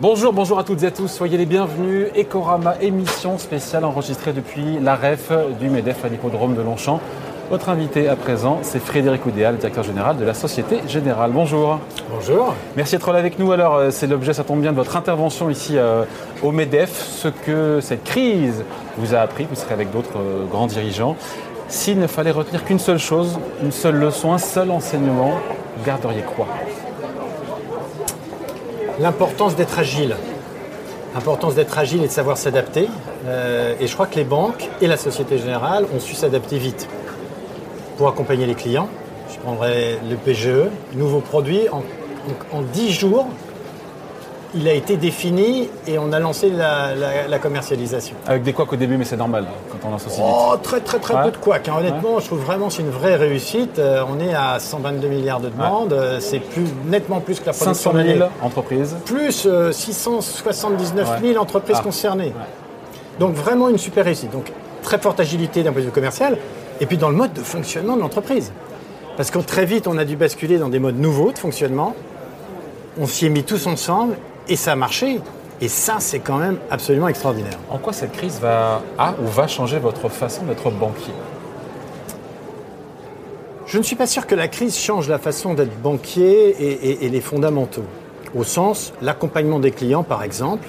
Bonjour, bonjour à toutes et à tous, soyez les bienvenus. Ecorama, émission spéciale enregistrée depuis la REF du MEDEF à l'hippodrome de Longchamp. Votre invité à présent, c'est Frédéric Oudéal, directeur général de la Société Générale. Bonjour. Bonjour. Merci d'être là avec nous. Alors, euh, c'est l'objet, ça tombe bien, de votre intervention ici euh, au MEDEF, ce que cette crise vous a appris, vous serez avec d'autres euh, grands dirigeants. S'il ne fallait retenir qu'une seule chose, une seule leçon, un seul enseignement, vous garderiez quoi? L'importance d'être agile. L'importance d'être agile et de savoir s'adapter. et je crois que les banques et la Société Générale ont su s'adapter vite pour accompagner les clients. Je prendrai le PGE, nouveau produit. En, en, 10 jours, il a été défini et on a lancé la, commercialisation. Avec des couacs au début, mais c'est normal quand on lance aussi oh, Très très très peu de couacs. Hein. Honnêtement, je trouve vraiment que c'est une vraie réussite. Euh, on est à 122 milliards de demandes. Euh, c'est plus, nettement plus que la production 500 000 entreprises. Plus 679 euh, 000 entreprises ah. concernées. Donc vraiment une super réussite. Donc très forte agilité d'un point de vue commercial et puis dans le mode de fonctionnement de l'entreprise. Parce que très vite, on a dû basculer dans des modes nouveaux de fonctionnement. On s'y est mis tous ensemble et ça a marché. Et ça, c'est quand même absolument extraordinaire. En quoi cette crise va, a ou va changer votre façon d'être banquier? Je ne suis pas sûr que la crise change la façon d'être banquier et, et les fondamentaux. Au sens, l'accompagnement des clients, par exemple.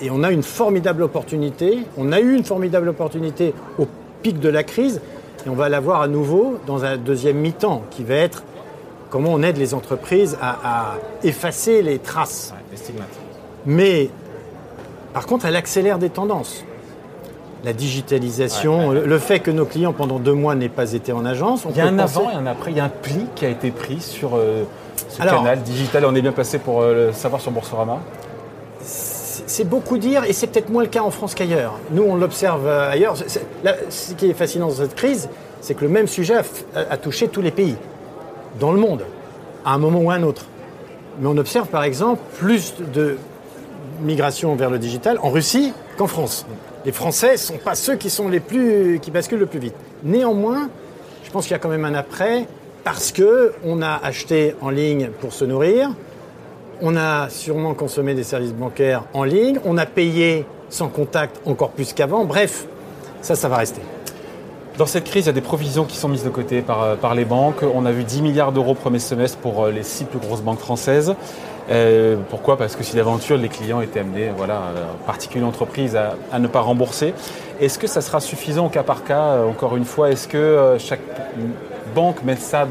Et on a une formidable opportunité. On a eu une formidable opportunité au pic de la crise. Et on va la voir à nouveau dans un deuxième mi-temps qui va être comment on aide les entreprises à, effacer les traces. Mais par contre, elle accélère des tendances. La digitalisation, le fait que nos clients pendant deux mois n'aient pas été en agence. il y a un avant et un après, il y a un pli qui a été pris sur euh, ce canal digital. On est bien passé pour euh, le savoir sur Boursorama c'est beaucoup dire, et c'est peut-être moins le cas en France qu'ailleurs. Nous, on l'observe euh, ailleurs. ce qui est fascinant dans cette crise, c'est que le même sujet a, touché tous les pays, dans le monde, à un moment ou à un autre. Mais on observe par exemple plus de migration vers le digital en Russie qu'en France. Les Français ne sont pas ceux qui qui basculent le plus vite. Néanmoins, je pense qu'il y a quand même un après parce que on a acheté en ligne pour se nourrir, on a sûrement consommé des services bancaires en ligne. On a payé sans contact encore plus qu'avant. Bref, ça, ça va rester. Dans cette crise, il y a des provisions qui sont mises de côté par, euh, par les banques. On a vu 10 milliards d'euros premier semestre pour euh, les six plus grosses banques françaises. Euh, pourquoi? Parce que si d'aventure les clients étaient amenés, voilà, en particulier l'entreprise, à, ne pas rembourser. Est-ce que ça sera suffisant au cas par cas Encore une fois, est-ce que chaque banque met ça,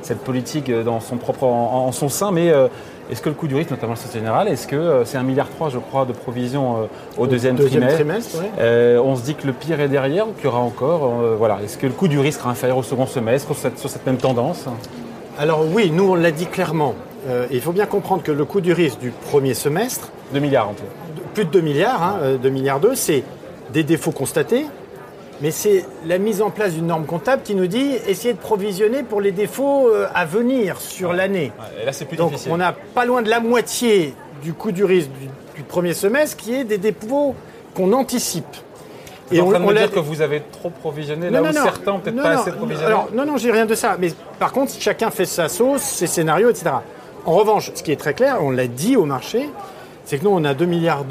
cette politique, dans son propre, en, son sein? Mais est-ce que le coût du risque, notamment le Société Générale, est-ce que euh, c'est 1,3 milliard, je crois, de provisions euh, au, deuxième, trimestre, euh, On se dit que le pire est derrière ou qu'il y aura encore voilà. Est-ce que le coût du risque sera inférieur au second semestre sur cette, même tendance? Alors oui, nous on l'a dit clairement. il faut bien comprendre que le coût du risque du premier semestre... 2 milliards en tout. Plus de 2 milliards, hein, 2 milliards 2, c'est des défauts constatés, mais c'est la mise en place d'une norme comptable qui nous dit essayer de provisionner pour les défauts euh, à venir sur l'année. là, c'est plus Donc, on n'a pas loin de la moitié du coût du risque du, premier semestre qui est des défauts qu'on anticipe. Et on, en dire que vous avez trop provisionné là où certains peut-être pas assez provisionné Non, non, j'ai rien de ça. Mais par contre, chacun fait sa sauce, ses scénarios, etc. En revanche, ce qui est très clair, on l'a dit au marché, c'est que nous, on a 2 milliards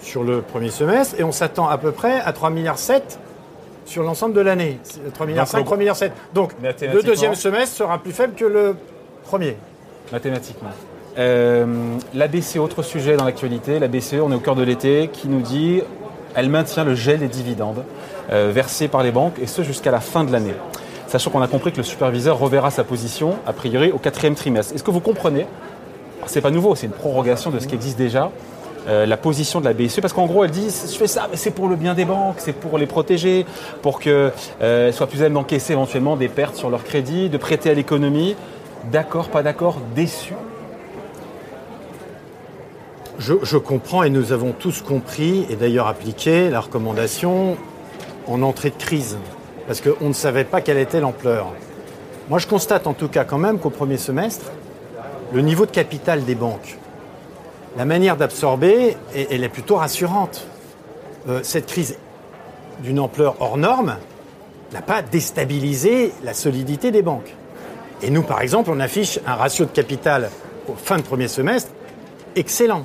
sur le premier semestre et on s'attend à peu près à 3 milliards 7 sur l'ensemble de l'année. 3 milliards 5, 3 milliards 7. Donc le deuxième semestre sera plus faible que le premier. Mathématiquement. Euh, la BCE, autre sujet dans l'actualité, la BCE, on est au cœur de l'été, qui nous dit elle maintient le gel des dividendes euh, versés par les banques, et ce jusqu'à la fin de l'année. Sachant qu'on a compris que le superviseur reverra sa position, a priori, au quatrième trimestre. Est-ce que vous comprenez? C'est pas nouveau, c'est une prorogation de ce qui existe déjà. Euh, la position de la BCE, parce qu'en gros, elle dit, je fais ça, mais c'est pour le bien des banques, c'est pour les protéger, pour qu'elles euh, soient plus à même d'encaisser éventuellement des pertes sur leur crédit, de prêter à l'économie. D'accord, pas d'accord, déçu? Je, comprends et nous avons tous compris et d'ailleurs appliqué la recommandation en entrée de crise, parce qu'on ne savait pas quelle était l'ampleur. Moi, je constate en tout cas quand même qu'au premier semestre, le niveau de capital des banques la manière d'absorber, elle est plutôt rassurante. Euh, cette crise d'une ampleur hors norme n'a pas déstabilisé la solidité des banques. Et nous, par exemple, on affiche un ratio de capital au fin de premier semestre excellent.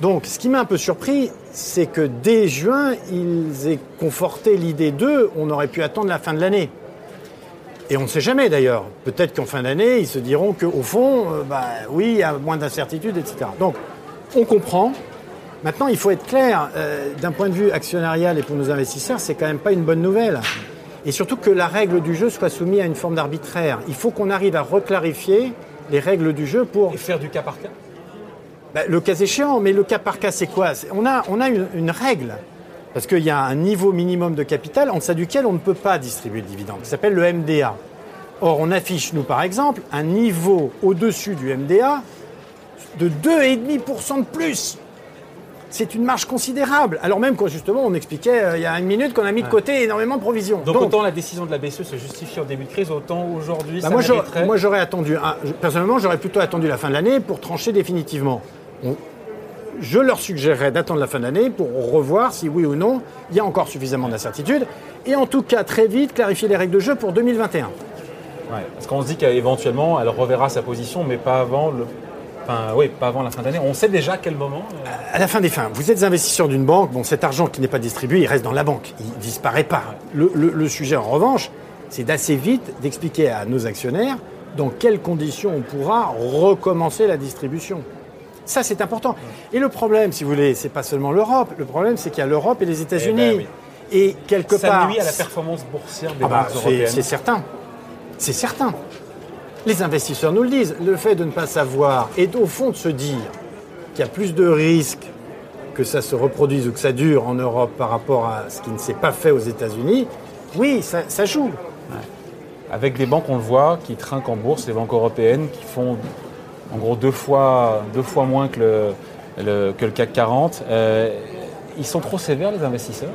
Donc, ce qui m'a un peu surpris, c'est que dès juin, ils aient conforté l'idée d'eux, on aurait pu attendre la fin de l'année. Et on ne sait jamais d'ailleurs. Peut-être qu'en fin d'année, ils se diront qu'au fond, euh, bah, oui, il y a moins d'incertitudes, etc. Donc, on comprend. Maintenant, il faut être clair, euh, d'un point de vue actionnarial et pour nos investisseurs, c'est quand même pas une bonne nouvelle. Et surtout que la règle du jeu soit soumise à une forme d'arbitraire. Il faut qu'on arrive à reclarifier les règles du jeu pour... Et faire du cas par cas? Bah, Le cas échéant, mais le cas par cas, c'est quoi? On a, on a une, une règle. Parce qu'il y a un niveau minimum de capital en deçà duquel on ne peut pas distribuer le dividende, qui s'appelle le MDA. Or, on affiche, nous par exemple, un niveau au-dessus du MDA de 2,5% de plus. C'est une marge considérable. Alors même quand justement on expliquait euh, il y a une minute qu'on a mis de côté énormément de provisions. Donc, autant la décision de la BCE se justifie en début de crise, autant aujourd'hui bah, ça moi, j'aurais- mériterait- moi j'aurais attendu, un- personnellement j'aurais plutôt attendu la fin de l'année pour trancher définitivement. On- je leur suggérerais d'attendre la fin de l'année pour revoir si oui ou non il y a encore suffisamment d'incertitudes et en tout cas très vite clarifier les règles de jeu pour 2021. Ouais, parce qu'on se dit qu'éventuellement elle reverra sa position, mais pas avant le. Enfin, oui, pas avant la fin d'année. On sait déjà à quel moment. euh, À la fin des fins, vous êtes investisseur d'une banque, bon cet argent qui n'est pas distribué, il reste dans la banque, il disparaît pas. Le, le- le sujet en revanche, c'est d'assez vite d'expliquer à nos actionnaires dans quelles conditions on pourra recommencer la distribution. Ça, c'est important. Et le problème, si vous voulez, c'est pas seulement l'Europe. Le problème, c'est qu'il y a l'Europe et les États-Unis. Eh ben oui. Et quelque ça part, nuit à la performance boursière des Ah bah, banques européennes. c'est certain. C'est certain. Les investisseurs nous le disent. Le fait de ne pas savoir et au fond de se dire qu'il y a plus de risques que ça se reproduise ou que ça dure en Europe par rapport à ce qui ne s'est pas fait aux États-Unis, oui, ça, joue. Avec des banques, on le voit, qui trinquent en bourse, les banques européennes, qui font en gros deux fois, moins que le, que CAC 40. Euh, ils sont trop sévères, les investisseurs,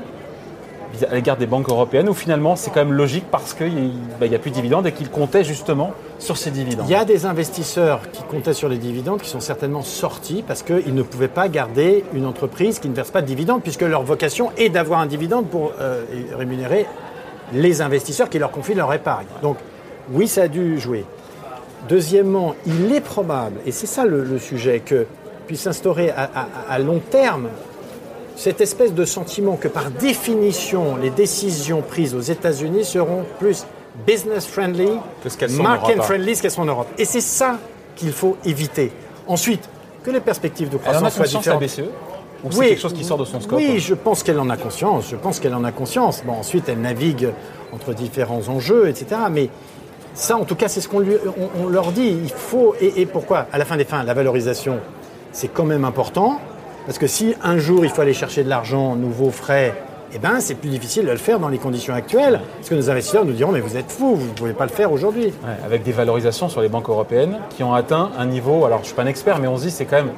à l'égard des banques européennes, ou finalement c'est quand même logique parce qu'il n'y a plus de dividendes et qu'ils comptaient justement sur ces dividendes. Il y a des investisseurs qui comptaient sur les dividendes qui sont certainement sortis parce qu'ils ne pouvaient pas garder une entreprise qui ne verse pas de dividendes puisque leur vocation est d'avoir un dividende pour euh, rémunérer les investisseurs qui leur confient leur épargne. Donc oui, ça a dû jouer. Deuxièmement, il est probable, et c'est ça le, sujet, que puisse s'instaurer à, à- à long terme cette espèce de sentiment que par définition, les décisions prises aux États-Unis seront plus business friendly, en market friendly, ce qu'elles sont en Europe. Et c'est ça qu'il faut éviter. Ensuite, que les perspectives de croissance soient différentes. BCE Ou c'est quelque chose qui sort de son scope hein Oui, je pense qu'elle en a conscience. Je pense qu'elle en a conscience. Bon, ensuite, elle navigue entre différents enjeux, etc. Mais ça, en tout cas, c'est ce qu'on on, on leur dit. Il faut. Et, et pourquoi? À la fin des fins, la valorisation, c'est quand même important. Parce que si un jour il faut aller chercher de l'argent nouveau, frais, eh ben, c'est plus difficile de le faire dans les conditions actuelles. Parce que nos investisseurs nous diront Mais vous êtes fous, vous ne pouvez pas le faire aujourd'hui. Avec des valorisations sur les banques européennes qui ont atteint un niveau, alors je ne suis pas un expert, mais on se dit c'est quand même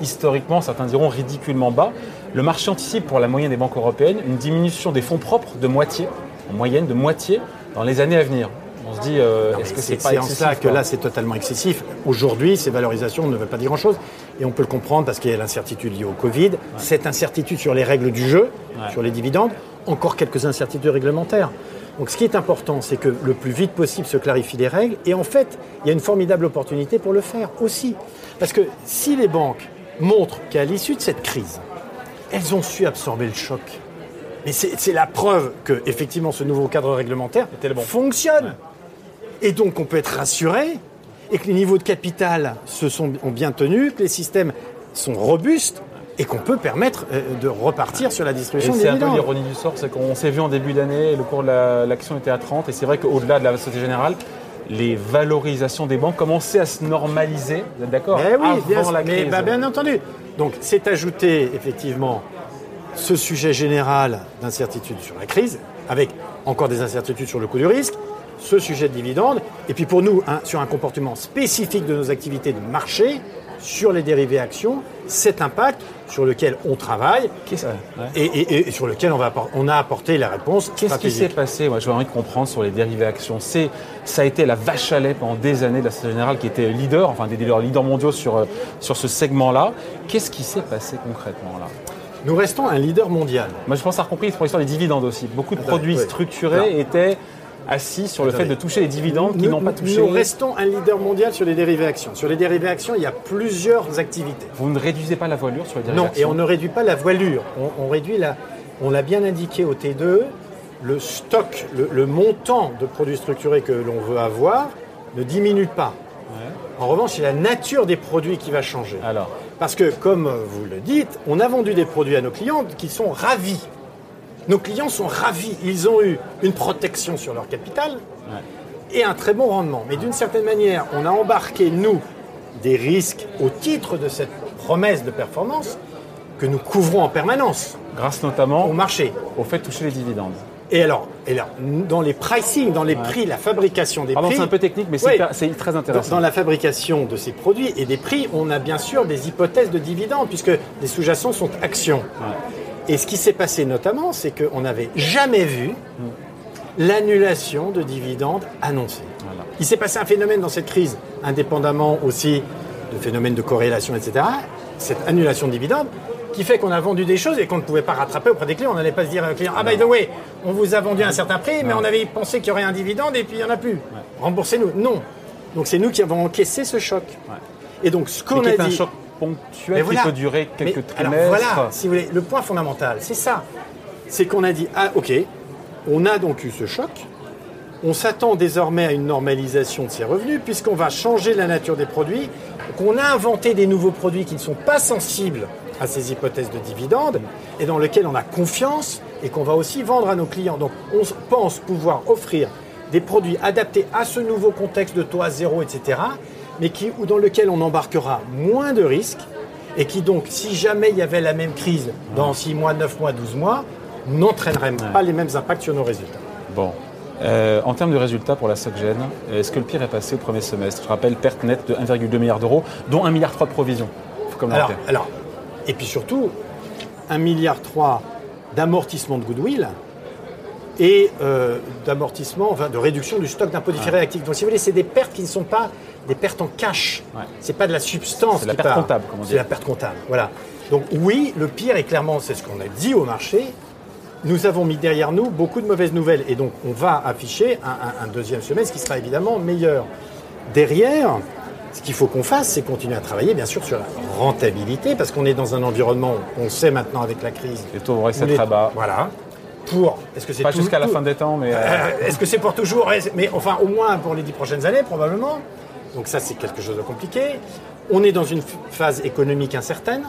historiquement, certains diront ridiculement bas. Le marché anticipe pour la moyenne des banques européennes une diminution des fonds propres de moitié, en moyenne de moitié, dans les années à venir. On se dit, euh, est-ce que c'est c'est pas c'est en ça que là, c'est totalement excessif. Aujourd'hui, ces valorisations ne veulent pas dire grand-chose. Et on peut le comprendre parce qu'il y a l'incertitude liée au Covid, cette incertitude sur les règles du jeu, Ouais. sur les dividendes, encore quelques incertitudes réglementaires. Donc ce qui est important, c'est que le plus vite possible se clarifient les règles. Et en fait, il y a une formidable opportunité pour le faire aussi. Parce que si les banques montrent qu'à l'issue de cette crise, elles ont su absorber le choc, mais c'est la preuve que effectivement ce nouveau cadre réglementaire bon. fonctionne. Et donc on peut être rassuré et que les niveaux de capital se sont, ont bien tenus, que les systèmes sont robustes et qu'on peut permettre euh, de repartir sur la distribution c'est un peu l'ironie du sort, c'est qu'on s'est vu en début d'année, le cours de la- l'action était à 30, et c'est vrai qu'au-delà de la Société Générale, les valorisations des banques commençaient à se normaliser, vous êtes d'accord Eh oui, bien, la mais, bah, bien entendu. Donc c'est ajouté effectivement ce sujet général d'incertitude sur la crise, avec encore des incertitudes sur le coût du risque, ce sujet de dividendes, et puis pour nous, un- sur un comportement spécifique de nos activités de marché, sur les dérivés actions, cet impact sur lequel on travaille ouais. et, et- et sur lequel on, va appor- on a apporté la réponse Qu'est-ce qui s'est passé? Moi, j'ai envie de comprendre sur les dérivés actions. C'est, ça a été la vache à lait pendant des années de la Société Générale qui était leader, enfin des leaders, leaders mondiaux sur, euh, sur ce segment-là. Qu'est-ce qui s'est passé concrètement là? Nous restons un leader mondial. Moi, je pense avoir compris pour l'histoire des dividendes aussi. Beaucoup de Attendez, produits ouais. structurés Alors. étaient assis sur le Attendez. fait de toucher les dividendes qui n'ont pas touché. Nous restons un leader mondial sur les dérivés actions. Sur les dérivés actions, il y a plusieurs activités. Vous ne réduisez pas la voilure sur les dérivés Non, et actions on ne réduit pas la voilure. On, on réduit la. On l'a bien indiqué au T2, le stock, le, le montant de produits structurés que l'on veut avoir ne diminue pas. En revanche, c'est la nature des produits qui va changer. Alors, Parce que, comme vous le dites, on a vendu des produits à nos clients qui sont ravis. Nos clients sont ravis. Ils ont eu une protection sur leur capital et un très bon rendement. Mais d'une certaine manière, on a embarqué, nous, des risques au titre de cette promesse de performance que nous couvrons en permanence grâce notamment au marché. au fait de toucher les dividendes. Et alors, et alors dans les pricing, dans les prix, la fabrication des Pardon, prix. c'est un peu technique, mais c'est très intéressant. dans la fabrication de ces produits et des prix, on a bien sûr des hypothèses de dividendes, puisque les sous-jacents sont actions. Et ce qui s'est passé notamment, c'est qu'on n'avait jamais vu l'annulation de dividendes annoncés. Voilà. Il s'est passé un phénomène dans cette crise, indépendamment aussi de phénomènes de corrélation, etc. Cette annulation de dividendes qui fait qu'on a vendu des choses et qu'on ne pouvait pas rattraper auprès des clients. On n'allait pas se dire aux clients, ah by the way, on vous a vendu à un certain prix, mais on avait pensé qu'il y aurait un dividende et puis il n'y en a plus. Remboursez-nous. Non. Donc c'est nous qui avons encaissé ce choc. Et donc ce qu'on a un dit... choc ponctuel Mais qui voilà. peut durer quelques Mais, trimestres. Alors voilà, si vous voulez, le point fondamental, c'est ça. C'est qu'on a dit, ah ok, on a donc eu ce choc. On s'attend désormais à une normalisation de ces revenus puisqu'on va changer la nature des produits, qu'on a inventé des nouveaux produits qui ne sont pas sensibles à ces hypothèses de dividendes et dans lesquels on a confiance et qu'on va aussi vendre à nos clients. Donc on pense pouvoir offrir des produits adaptés à ce nouveau contexte de taux à zéro, etc., mais qui, ou dans lequel on embarquera moins de risques et qui donc, si jamais il y avait la même crise dans 6 mois, 9 mois, 12 mois, n'entraînerait pas les mêmes impacts sur nos résultats. Bon. Euh, en termes de résultats pour la SocGen, est-ce que le pire est passé au premier semestre? Je rappelle, perte nette de 1,2 milliard d'euros, dont 1,3 milliard de provisions. Faut Alors, alors, et puis surtout, 1,3 milliard d'amortissement de goodwill et euh, d'amortissement, enfin, de réduction du stock d'impôts différés actifs. Donc, si vous voulez, c'est des pertes qui ne sont pas des pertes en cash. Ouais. C'est pas de la substance. C'est la perte part. comptable, comme on dit. C'est la perte comptable. Voilà. Donc, oui, le pire est clairement, c'est ce qu'on a dit au marché. Nous avons mis derrière nous beaucoup de mauvaises nouvelles et donc on va afficher un, un- un deuxième semestre qui sera évidemment meilleur. Derrière, ce qu'il faut qu'on fasse, c'est continuer à travailler bien sûr sur la rentabilité parce qu'on est dans un environnement, on sait maintenant avec la crise. Les taux vont rester très bas. Voilà. Pour, est-ce que c'est Pas jusqu'à la fin des temps, mais euh, Est-ce que c'est pour toujours Mais enfin, au moins pour les dix prochaines années, probablement. Donc ça, c'est quelque chose de compliqué. On est dans une phase économique incertaine.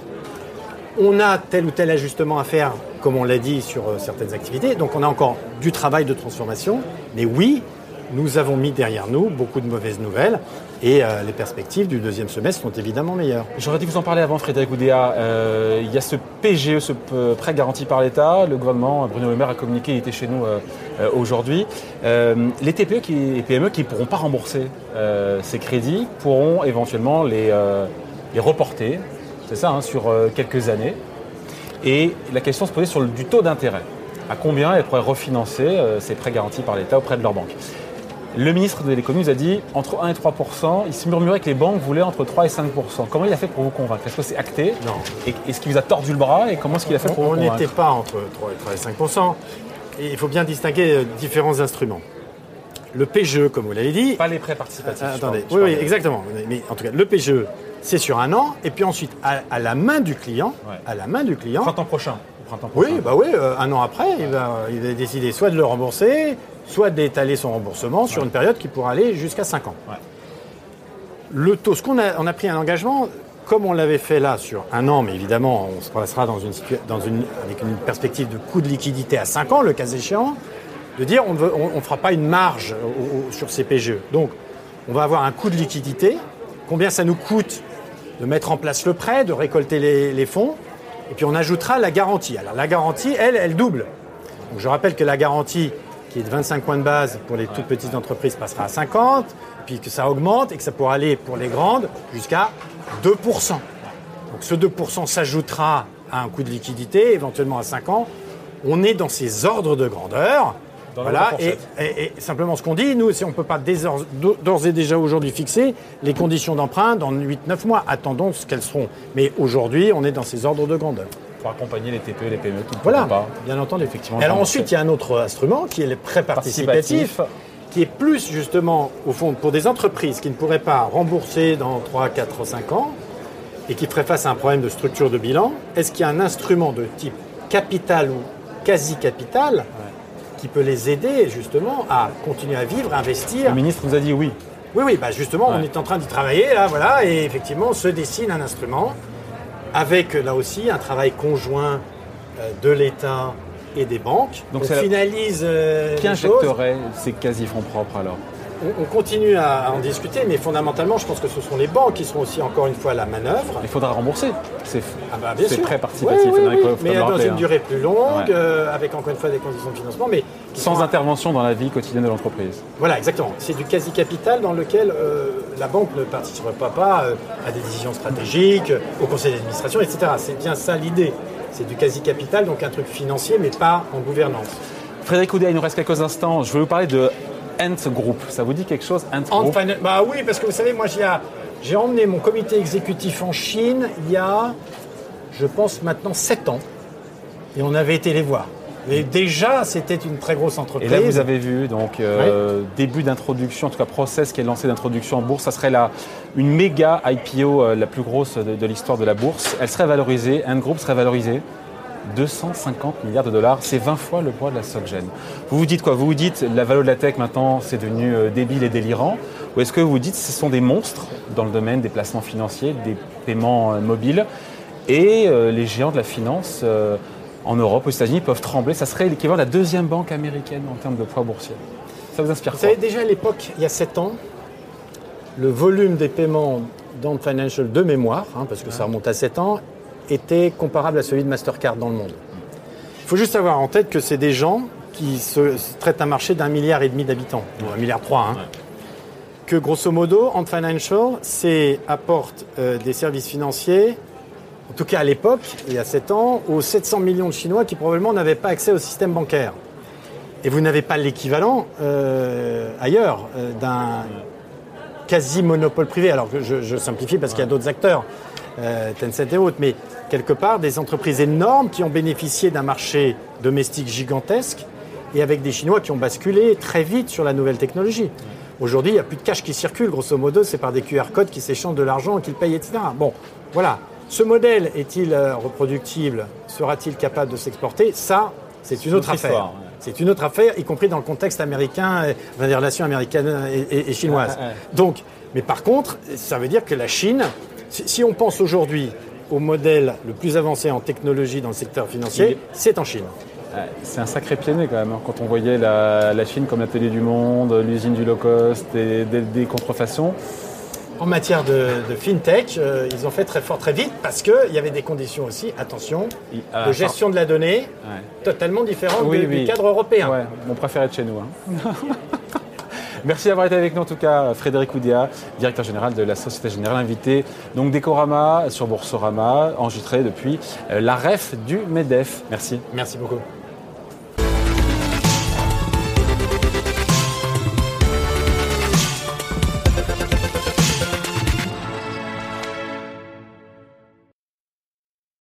On a tel ou tel ajustement à faire, comme on l'a dit, sur euh, certaines activités. Donc on a encore du travail de transformation. Mais oui, nous avons mis derrière nous beaucoup de mauvaises nouvelles. Et euh, les perspectives du deuxième semestre sont évidemment meilleures. J'aurais dû vous en parler avant, Frédéric Oudéa. Euh, il y a ce PGE, ce p- prêt garanti par l'État. Le gouvernement, Bruno Le Maire a communiqué, il était chez nous euh, euh, aujourd'hui. Euh, les TPE et PME qui ne pourront pas rembourser euh, ces crédits pourront éventuellement les, euh, reporter, c'est ça, hein, sur euh, quelques années. Et la question se posait sur le, du taux d'intérêt. À combien elles pourraient refinancer euh, ces prêts garantis par l'État auprès de leur banque? Le ministre de l'économie nous a dit entre 1 et 3% Il se murmurait que les banques voulaient entre 3 et 5% Comment il a fait pour vous convaincre? Est-ce que c'est acté? Non. Et est-ce qu'il vous a tordu le bras? Et comment est-ce qu'il a fait pour On vous on convaincre? n'était pas entre 3 et 3 et 5 Et il faut bien distinguer euh, différents instruments. Le PGE, comme vous l'avez dit, Pas les prêts participatifs. Ah, attendez, oui, exactement. Mais en tout cas, le PGE, c'est sur un an, et puis ensuite, à, à la main du client, Ouais. à la main du client. Printemps prochain. Printemps prochain. Oui, bah oui, euh, un an après, il va, il va décider soit de le rembourser, soit d'étaler son remboursement sur une période qui pourra aller jusqu'à 5 ans. Ouais. Le taux, ce qu'on a, on a pris un engagement, comme on l'avait fait là sur un an, mais évidemment, on se placera dans une, dans une, avec une perspective de coût de liquidité à 5 ans, le cas échéant, de dire on ne fera pas une marge au- au- sur ces PGE. Donc, on va avoir un coût de liquidité, combien ça nous coûte de mettre en place le prêt, de récolter les, les fonds, et puis on ajoutera la garantie. Alors la garantie, elle, elle double. Donc, je rappelle que la garantie, qui est de 25 points de base pour les toutes petites entreprises, passera à 50, puis que ça augmente et que ça pourra aller pour les grandes jusqu'à 2%. Donc ce 2% s'ajoutera à un coût de liquidité, éventuellement à 5 ans. On est dans ces ordres de grandeur. Dans voilà, et, fourchette. et- et simplement ce qu'on dit, nous, si on ne peut pas d'ores et déjà aujourd'hui fixer les conditions d'emprunt dans 8-9 mois. Attendons ce qu'elles seront. Mais aujourd'hui, on est dans ces ordres de grandeur. Pour accompagner les TPE, les PME qui ne Voilà, pas. bien entendu. Effectivement, Alors ensuite, il y a un autre instrument qui est le prêt participatif, qui est plus justement, au fond, pour des entreprises qui ne pourraient pas rembourser dans 3, 4, 5 ans et qui feraient face à un problème de structure de bilan. Est-ce qu'il y a un instrument de type capital ou quasi-capital qui peut les aider justement à continuer à vivre, à investir? Le ministre nous a dit oui. Oui, oui, bah justement, on est en train d'y travailler, là, voilà, et effectivement, se dessine un instrument avec, là aussi, un travail conjoint euh, de l'État et des banques. Donc on finalise euh, Qui injecterait ces quasi-fonds propres alors? On, on continue à, à en discuter, mais fondamentalement, je pense que ce sont les banques qui seront aussi, encore une fois, à la manœuvre. Il faudra rembourser. C'est Ah bah, bien sûr. Oui, mais dans une durée plus longue, Ouais. euh, avec encore une fois des conditions de financement, mais Sans intervention dans la vie quotidienne de l'entreprise. Voilà, exactement. C'est du quasi-capital dans lequel euh, la banque ne participera pas, pas, euh, à des décisions stratégiques, euh, au conseil d'administration, etc. C'est bien ça l'idée. C'est du quasi-capital, donc un truc financier, mais pas en gouvernance. Frédéric Oudéa, il nous reste quelques instants. Je vais vous parler de Ant Group. Ça vous dit quelque chose Ant Group? Finan- Bah oui, parce que vous savez, moi a- j'ai emmené mon comité exécutif en Chine il y a, je pense maintenant, 7 ans. Et on avait été les voir. Et déjà, c'était une très grosse Et entreprise. là, vous avez vu, donc, euh, début d'introduction, en tout cas, process qui est lancé d'introduction en bourse. Ça serait la, une méga IPO, euh, la plus grosse de, de l'histoire de la bourse. Elle serait valorisée, Ant Group serait valorisé 250 milliards de dollars. C'est 20 fois le poids de la SocGen. Vous vous dites quoi? Vous vous dites, la valeur de la tech, maintenant, c'est devenu euh, débile et délirant Ou est-ce que vous vous dites, ce sont des monstres dans le domaine des placements financiers, des paiements mobiles Et euh, les géants de la finance euh, en Europe, aux États-Unis, peuvent trembler. Ça serait l'équivalent de la deuxième banque américaine en termes de poids boursier. Ça vous inspire Vous quoi savez, déjà à l'époque, il y a 7 ans, le volume des paiements dans Financial de mémoire, hein, parce que ça remonte à 7 ans, était comparable à celui de Mastercard dans le monde. Il faut juste avoir en tête que c'est des gens qui se, se traitent un marché d'un milliard et demi d'habitants, ou un milliard trois. Hein. Que grosso modo, Ant Financial, c'est apporte euh, des services financiers, en tout cas à l'époque, il y a 7 ans, aux 700 millions de Chinois qui probablement n'avaient pas accès au système bancaire. Et vous n'avez pas l'équivalent euh, ailleurs euh, d'un quasi-monopole privé. Alors que je, je simplifie parce qu'il y a d'autres acteurs, euh, Tencent et autres, mais quelque part des entreprises énormes qui ont bénéficié d'un marché domestique gigantesque et avec des Chinois qui ont basculé très vite sur la nouvelle technologie. Aujourd'hui, il n'y a plus de cash qui circule, grosso modo, c'est par des QR codes qui s'échangent de l'argent, qu'ils payent, etc. Bon, voilà. Ce modèle est-il euh, reproductible? Sera-t-il capable de s'exporter? Ça, c'est une autre, autre affaire. ouais. C'est une autre affaire, y compris dans le contexte américain, euh, enfin, des relations américaines et, et- et chinoises. Ouais, ouais. Donc, mais par contre, ça veut dire que la Chine, si, si on pense aujourd'hui au modèle le plus avancé en technologie dans le secteur financier, c'est en Chine. C'est un sacré pied quand même, hein, quand on voyait la, la Chine comme l'atelier du monde, l'usine du low cost et des, des contrefaçons. En matière de, de fintech, euh, ils ont fait très fort très vite parce qu'il y avait des conditions aussi, attention, ah, de gestion de la donnée Ouais. totalement Oui, de- oui. du cadre européen. Ouais, on préfère être chez nous. hein. Merci d'avoir été avec nous en tout cas, Frédéric Oudéa, directeur général de la Société Générale, invité donc d'Ecorama sur Boursorama, enregistré depuis euh, la REF du MEDEF. Merci. Merci beaucoup.